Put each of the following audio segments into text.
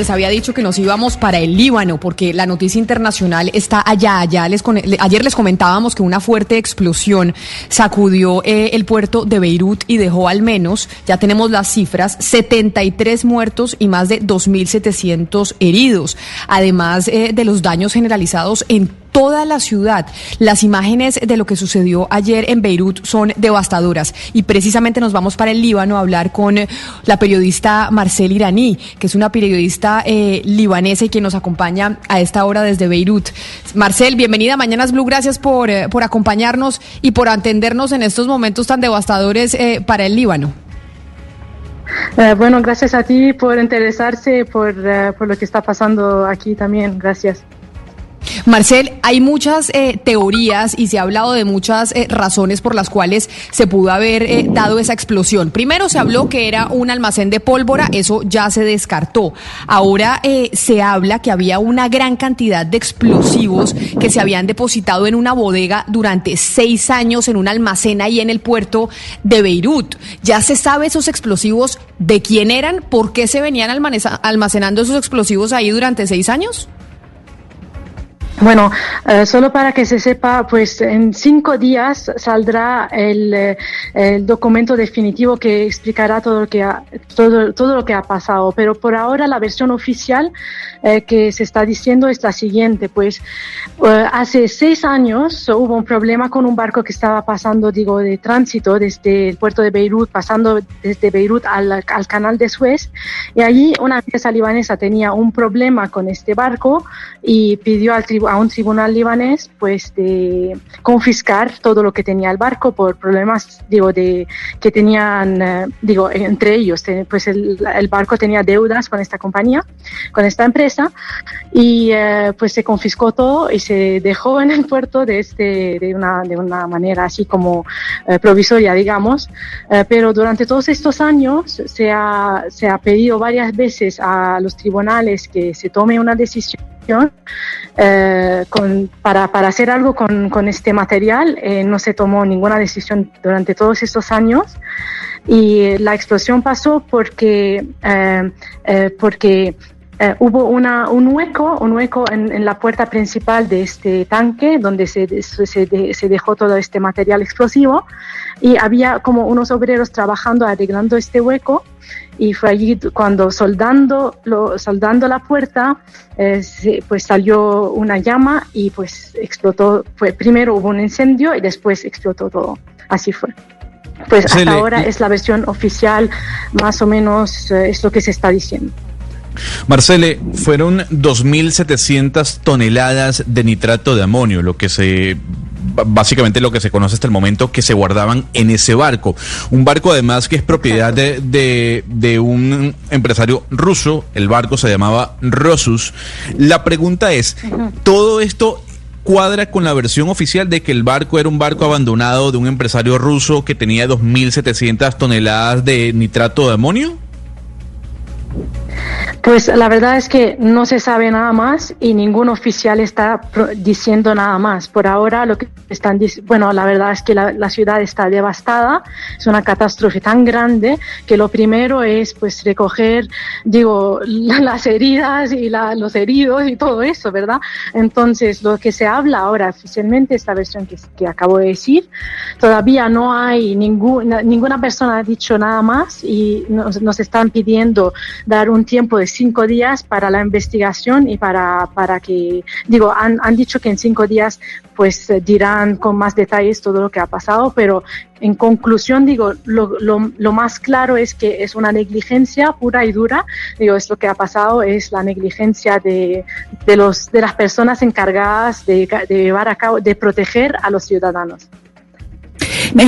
Les había dicho que nos íbamos para el Líbano porque la noticia internacional está allá. allá les, ayer les comentábamos que una fuerte explosión sacudió eh, el puerto de Beirut y dejó al menos, ya tenemos las cifras, 73 muertos y más de 2.700 heridos, además eh, de los daños generalizados en toda la ciudad. Las imágenes de lo que sucedió ayer en Beirut son devastadoras y precisamente nos vamos para el Líbano a hablar con eh, la periodista Marcel Iraní, que es una periodista eh, libanesa y quien nos acompaña a esta hora desde Beirut. Marcel, bienvenida a Mañanas Blue, gracias por, eh, por acompañarnos y por atendernos en estos momentos tan devastadores para el Líbano. bueno, gracias a ti por interesarse por, por lo que está pasando aquí también. Gracias. Marcel, hay muchas eh, teorías y se ha hablado de muchas eh, razones por las cuales se pudo haber eh, dado esa explosión. Primero se habló que era un almacén de pólvora, eso ya se descartó. Ahora se habla que había una gran cantidad de explosivos que se habían depositado en una bodega durante seis años en un almacén ahí en el puerto de Beirut. ¿Ya se sabe esos explosivos de quién eran? ¿Por qué se venían almacenando esos explosivos ahí durante seis años? Bueno, eh, solo para que se sepa, pues en cinco días saldrá el, eh, documento definitivo que explicará todo lo que ha, todo, todo lo que ha pasado. Pero por ahora la versión oficial eh, que se está diciendo es la siguiente. Pues hace seis años hubo un problema con un barco que estaba pasando, digo, de tránsito desde el puerto de Beirut, pasando desde Beirut al, al canal de Suez. Y allí una empresa libanesa tenía un problema con este barco y pidió al tribunal a un tribunal libanés pues de confiscar todo lo que tenía el barco por problemas digo de que tenían eh, digo entre ellos pues el, barco tenía deudas con esta compañía con esta empresa y eh, pues se confiscó todo y se dejó en el puerto de este de una de una manera así como eh, provisoria digamos. Pero durante todos estos años se ha se ha pedido varias veces a los tribunales que se tome una decisión eh, para, hacer algo con, este material. Eh, no se tomó ninguna decisión durante todos estos años y la explosión pasó porque, eh, porque hubo un hueco, un hueco en, la puerta principal de este tanque donde se, se, dejó todo este material explosivo y había como unos obreros trabajando arreglando este hueco y fue allí cuando soldando, lo, soldando la puerta, eh, pues salió una llama y pues explotó, fue, primero hubo un incendio y después explotó todo, así fue. Pues hasta ahora es la versión oficial, más o menos eh, es lo que se está diciendo. Marcele, fueron 2.700 toneladas de nitrato de amonio, lo que se básicamente lo que se conoce hasta el momento que se guardaban en ese barco. Un barco además que es propiedad de, de, un empresario ruso, el barco se llamaba Rosus. La pregunta es, ¿todo esto cuadra con la versión oficial de que el barco era un barco abandonado de un empresario ruso que tenía 2.700 toneladas de nitrato de amonio? Pues la verdad es que no se sabe nada más y ningún oficial está diciendo nada más. Por ahora lo que están diciendo, bueno, la verdad es que la, ciudad está devastada, es una catástrofe tan grande que lo primero es pues recoger, digo, las heridas y los heridos y todo eso, ¿verdad? Entonces lo que se habla ahora oficialmente, esta versión que, que acabo de decir, todavía no hay ninguna, ninguna persona ha dicho nada más y nos, nos están pidiendo dar un tiempo de cinco días para la investigación y para, para que, digo, han, han dicho que en cinco días pues eh, dirán con más detalles todo lo que ha pasado, pero en conclusión digo, lo, lo, lo, más claro es que es una negligencia pura y dura, digo, es lo que ha pasado, es la negligencia de, de, los, de las personas encargadas de, de llevar a cabo, de proteger a los ciudadanos.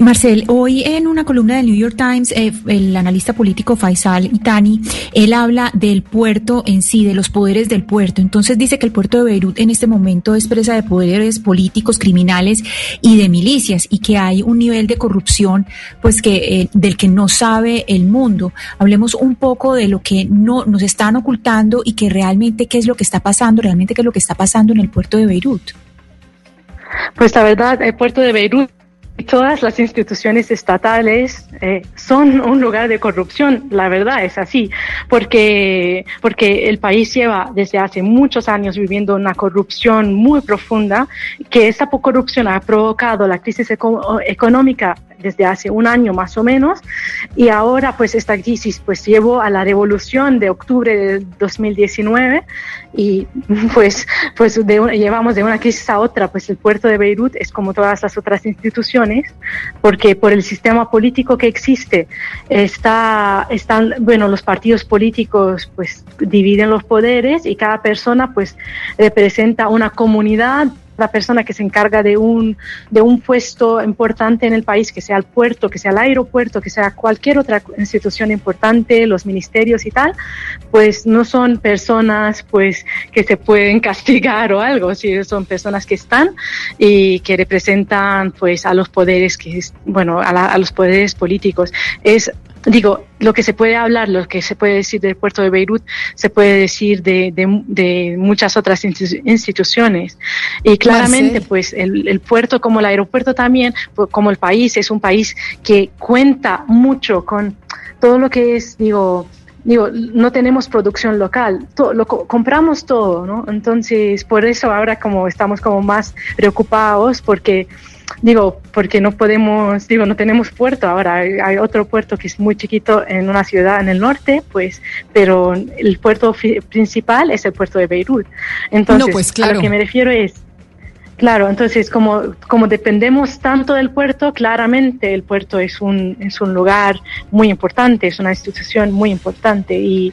Marcel, hoy en una columna del New York Times, eh, el analista político Faisal Itani, él habla del puerto en sí, de los poderes del puerto. Entonces dice que el puerto de Beirut en este momento es presa de poderes políticos, criminales y de milicias y que hay un nivel de corrupción pues que eh, del que no sabe el mundo. Hablemos un poco de lo que no nos están ocultando y que realmente qué es lo que está pasando, realmente qué es lo que está pasando en el puerto de Beirut. Pues la verdad, el puerto de Beirut todas las instituciones estatales eh, son un lugar de corrupción, la verdad es así, porque, porque el país lleva desde hace muchos años viviendo una corrupción muy profunda, que esa corrupción ha provocado la crisis económica desde hace un año más o menos. Y ahora pues esta crisis pues llevó a la revolución de octubre de 2019 y pues pues llevamos de una crisis a otra. Pues el puerto de Beirut es como todas las otras instituciones porque por el sistema político que existe está están bueno los partidos políticos pues dividen los poderes y cada persona pues representa una comunidad la persona que se encarga de un, de un puesto importante en el país, que sea el puerto, que sea el aeropuerto, que sea cualquier otra institución importante, los ministerios y tal, pues no son personas pues que se pueden castigar o algo, si son personas que están y que representan pues a los poderes que bueno, a, a los poderes políticos. Es digo, lo que se puede hablar, lo que se puede decir del puerto de Beirut, se puede decir de, de, muchas otras instituciones. Y claramente, pues el, el, puerto como el aeropuerto también, como el país, es un país que cuenta mucho con todo lo que es, digo, digo, no tenemos producción local, todo, lo compramos todo, ¿no? Entonces, por eso ahora como estamos como más preocupados porque digo, porque no podemos, digo, no tenemos puerto ahora, hay, otro puerto que es muy chiquito en una ciudad en el norte, pues, pero el puerto principal es el puerto de Beirut. Entonces, pues, a lo que me refiero es, Claro, entonces como, como dependemos tanto del puerto, claramente el puerto es un, es un lugar muy importante, es una institución muy importante y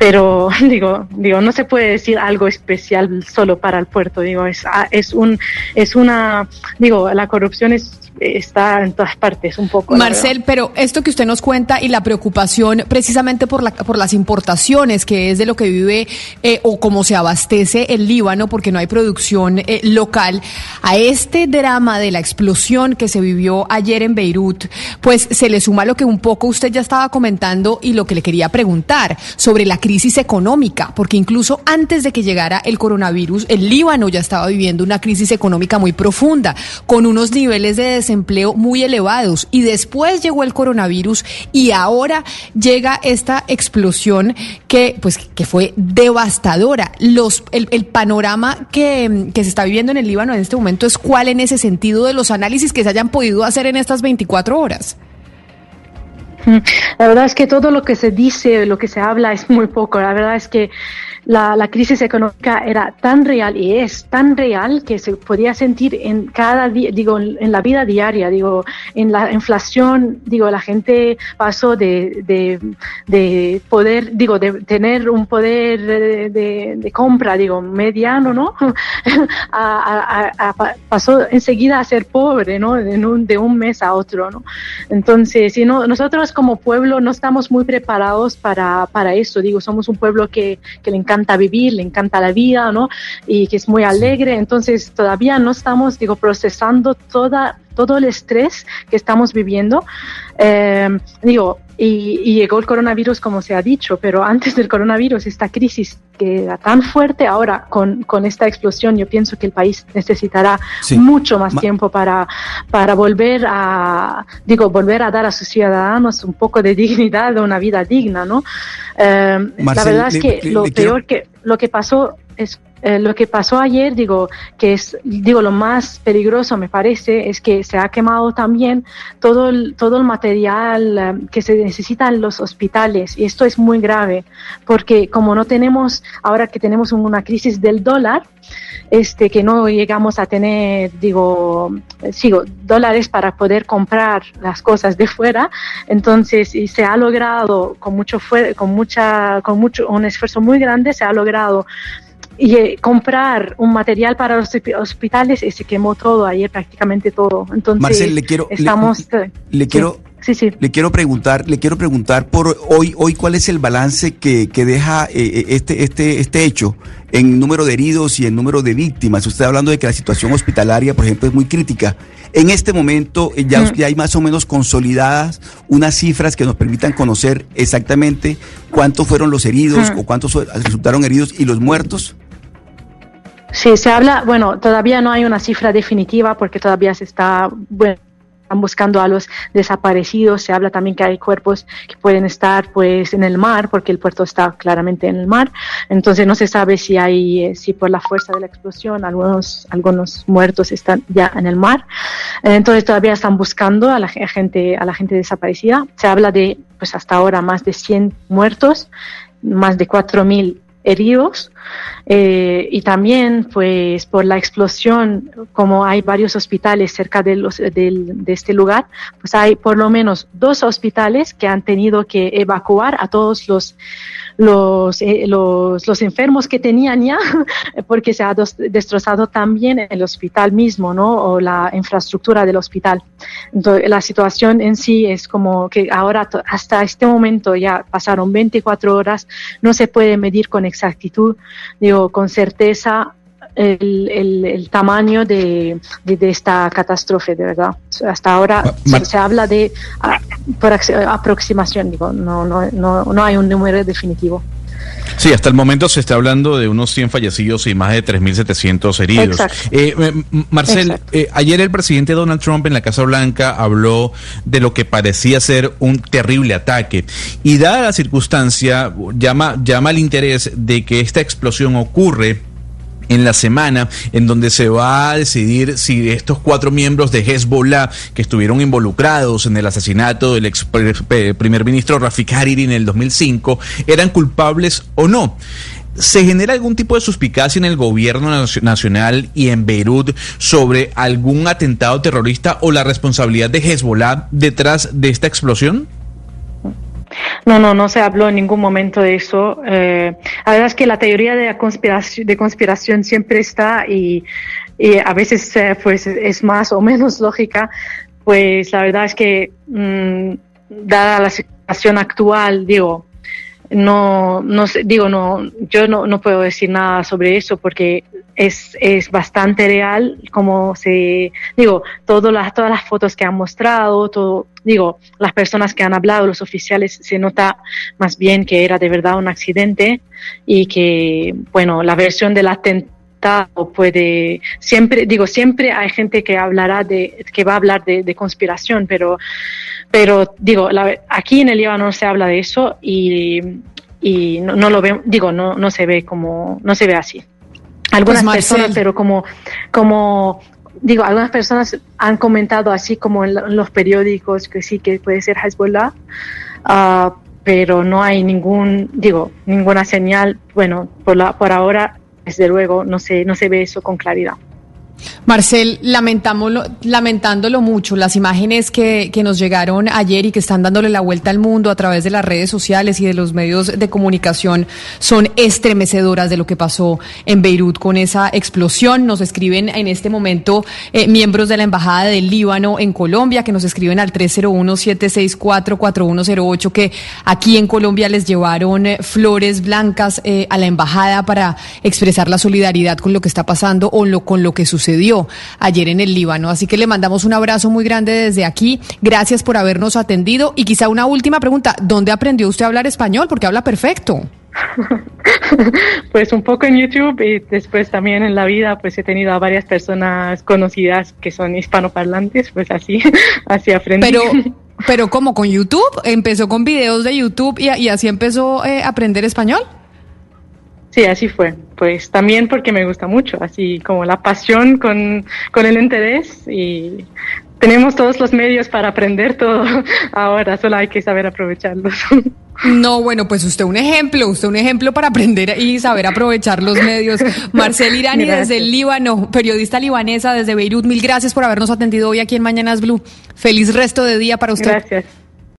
pero digo, digo, no se puede decir algo especial solo para el puerto, digo, es, ah, es un, es una, digo, la corrupción es está en todas partes un poco. Marcel, pero esto que usted nos cuenta y la preocupación precisamente por, la, por las importaciones, que es de lo que vive eh, o cómo se abastece el Líbano, porque no hay producción eh, local, a este drama de la explosión que se vivió ayer en Beirut, pues se le suma lo que un poco usted ya estaba comentando y lo que le quería preguntar sobre la crisis económica, porque incluso antes de que llegara el coronavirus, el Líbano ya estaba viviendo una crisis económica muy profunda, con unos niveles de desempleo muy elevados y después llegó el coronavirus y ahora llega esta explosión que pues que fue devastadora. Los el, panorama que, que se está viviendo en el Líbano en este momento es cuál en ese sentido de los análisis que se hayan podido hacer en estas 24 horas. La verdad es que todo lo que se dice, lo que se habla es muy poco. La verdad es que la, la, crisis económica era tan real y es tan real que se podía sentir en cada día, digo, en la vida diaria, digo, en la inflación, digo, la gente pasó de, de, de poder, digo, de tener un poder de, compra, digo, mediano, ¿no? a, pasó enseguida a ser pobre, ¿no? Un, de un mes a otro, ¿no? Entonces, si no, nosotros como pueblo no estamos muy preparados para, para eso, digo, somos un pueblo que, que le encanta encanta vivir, le encanta la vida, ¿no? Y que es muy alegre. Entonces todavía no estamos, digo, procesando toda, todo el estrés que estamos viviendo. Eh, digo, y, llegó el coronavirus, como se ha dicho, pero antes del coronavirus, esta crisis que era tan fuerte, ahora con, con esta explosión, yo pienso que el país necesitará mucho más tiempo para, para volver a, digo, volver a dar a sus ciudadanos un poco de dignidad, de una vida digna, ¿no? Eh, la verdad es que lo peor que, lo que pasó es eh, lo que pasó ayer, digo, que es, digo, lo más peligroso me parece es que se ha quemado también todo el, todo el material eh, que se necesita en los hospitales. Y esto es muy grave porque como no tenemos, ahora que tenemos una crisis del dólar, este, que no llegamos a tener, digo, sigo, dólares para poder comprar las cosas de fuera, entonces y se ha logrado con mucho, con mucha, con mucho, un esfuerzo muy grande, se ha logrado y eh, comprar un material para los hospitales y se quemó todo ayer prácticamente todo. Entonces Marcel, le quiero estamos le, quiero sí, sí, le quiero preguntar le quiero preguntar por hoy hoy cuál es el balance que, que deja eh, eh, este este este hecho en número de heridos y en número de víctimas usted hablando de que la situación hospitalaria por ejemplo es muy crítica. En este momento ya, ya hay más o menos consolidadas unas cifras que nos permitan conocer exactamente cuántos fueron los heridos o cuántos resultaron heridos y los muertos Sí, se habla, bueno, todavía no hay una cifra definitiva porque todavía se está, bueno, están buscando a los desaparecidos. Se habla también que hay cuerpos que pueden estar pues en el mar, porque el puerto está claramente en el mar. Entonces no se sabe si hay, eh, si por la fuerza de la explosión algunos, algunos muertos están ya en el mar. Entonces todavía están buscando a la gente, a la gente desaparecida. Se habla de pues hasta ahora más de 100 muertos, más de 4.000 heridos eh, y también pues por la explosión como hay varios hospitales cerca de, los, de, este lugar pues hay por lo menos dos hospitales que han tenido que evacuar a todos los los, eh, los, los, enfermos que tenían ya, porque se ha destrozado también el hospital mismo, ¿no? O la infraestructura del hospital. Entonces, la situación en sí es como que ahora, hasta este momento, ya pasaron 24 horas, no se puede medir con exactitud, digo, con certeza el, el, tamaño de, de, esta catástrofe, de verdad. Hasta ahora se, habla de por aproximación, digo, no, no, no, no hay un número definitivo. Sí, hasta el momento se está hablando de unos 100 fallecidos y más de 3.700 heridos. Eh, Marcel, eh, ayer el presidente Donald Trump en la Casa Blanca habló de lo que parecía ser un terrible ataque. Y dada la circunstancia llama, llama el interés de que esta explosión ocurre en la semana en donde se va a decidir si estos cuatro miembros de Hezbollah que estuvieron involucrados en el asesinato del ex primer ministro Rafik Hariri en el 2005 eran culpables o no. ¿Se genera algún tipo de suspicacia en el gobierno nacional y en Beirut sobre algún atentado terrorista o la responsabilidad de Hezbollah detrás de esta explosión? No, no, no se habló en ningún momento de eso. Eh, la verdad es que la teoría de conspiración, de conspiración siempre está y, a veces eh, pues es más o menos lógica. Pues la verdad es que mm, dada la situación actual, digo, no, no digo, no, yo no, no puedo decir nada sobre eso porque es, es bastante real, como se, digo, todas las, todas las fotos que han mostrado, todo, digo, las personas que han hablado, los oficiales, se nota más bien que era de verdad un accidente y que, bueno, la versión del atentado puede siempre digo siempre hay gente que hablará de que va a hablar de, conspiración pero pero digo aquí en el Líbano no se habla de eso y, y no, no, lo veo digo no no se ve como no se ve así algunas pues, personas, pero como, como digo, algunas personas han comentado así como en, los periódicos que sí que puede ser Hezbollah, uh, pero no hay ningún, digo, ninguna señal. Bueno, por la, por ahora, desde luego, no se, no se ve eso con claridad. Marcel, lamentándolo mucho, las imágenes que, que, nos llegaron ayer y que están dándole la vuelta al mundo a través de las redes sociales y de los medios de comunicación son estremecedoras de lo que pasó en Beirut con esa explosión. Nos escriben en este momento eh, miembros de la Embajada del Líbano en Colombia que nos escriben al 301-764-4108 que aquí en Colombia les llevaron eh, flores blancas eh, a la Embajada para expresar la solidaridad con lo que está pasando o lo, con lo que sucede dio ayer en el Líbano. Así que le mandamos un abrazo muy grande desde aquí. Gracias por habernos atendido. Y quizá una última pregunta, ¿dónde aprendió usted a hablar español? Porque habla perfecto. pues un poco en YouTube y después también en la vida pues he tenido a varias personas conocidas que son hispanoparlantes, pues así, así aprendí. Pero, pero ¿cómo? ¿Con YouTube? ¿Empezó con videos de YouTube y, y así empezó eh, a aprender español? Sí, así fue. Pues también porque me gusta mucho, así como la pasión con, con el interés y tenemos todos los medios para aprender todo ahora, solo hay que saber aprovecharlos. No, bueno, pues usted un ejemplo, usted un ejemplo para aprender y saber aprovechar los medios. Marcel Irani desde el Líbano, periodista libanesa desde Beirut, mil gracias por habernos atendido hoy aquí en Mañanas Blue. Feliz resto de día para usted. Gracias.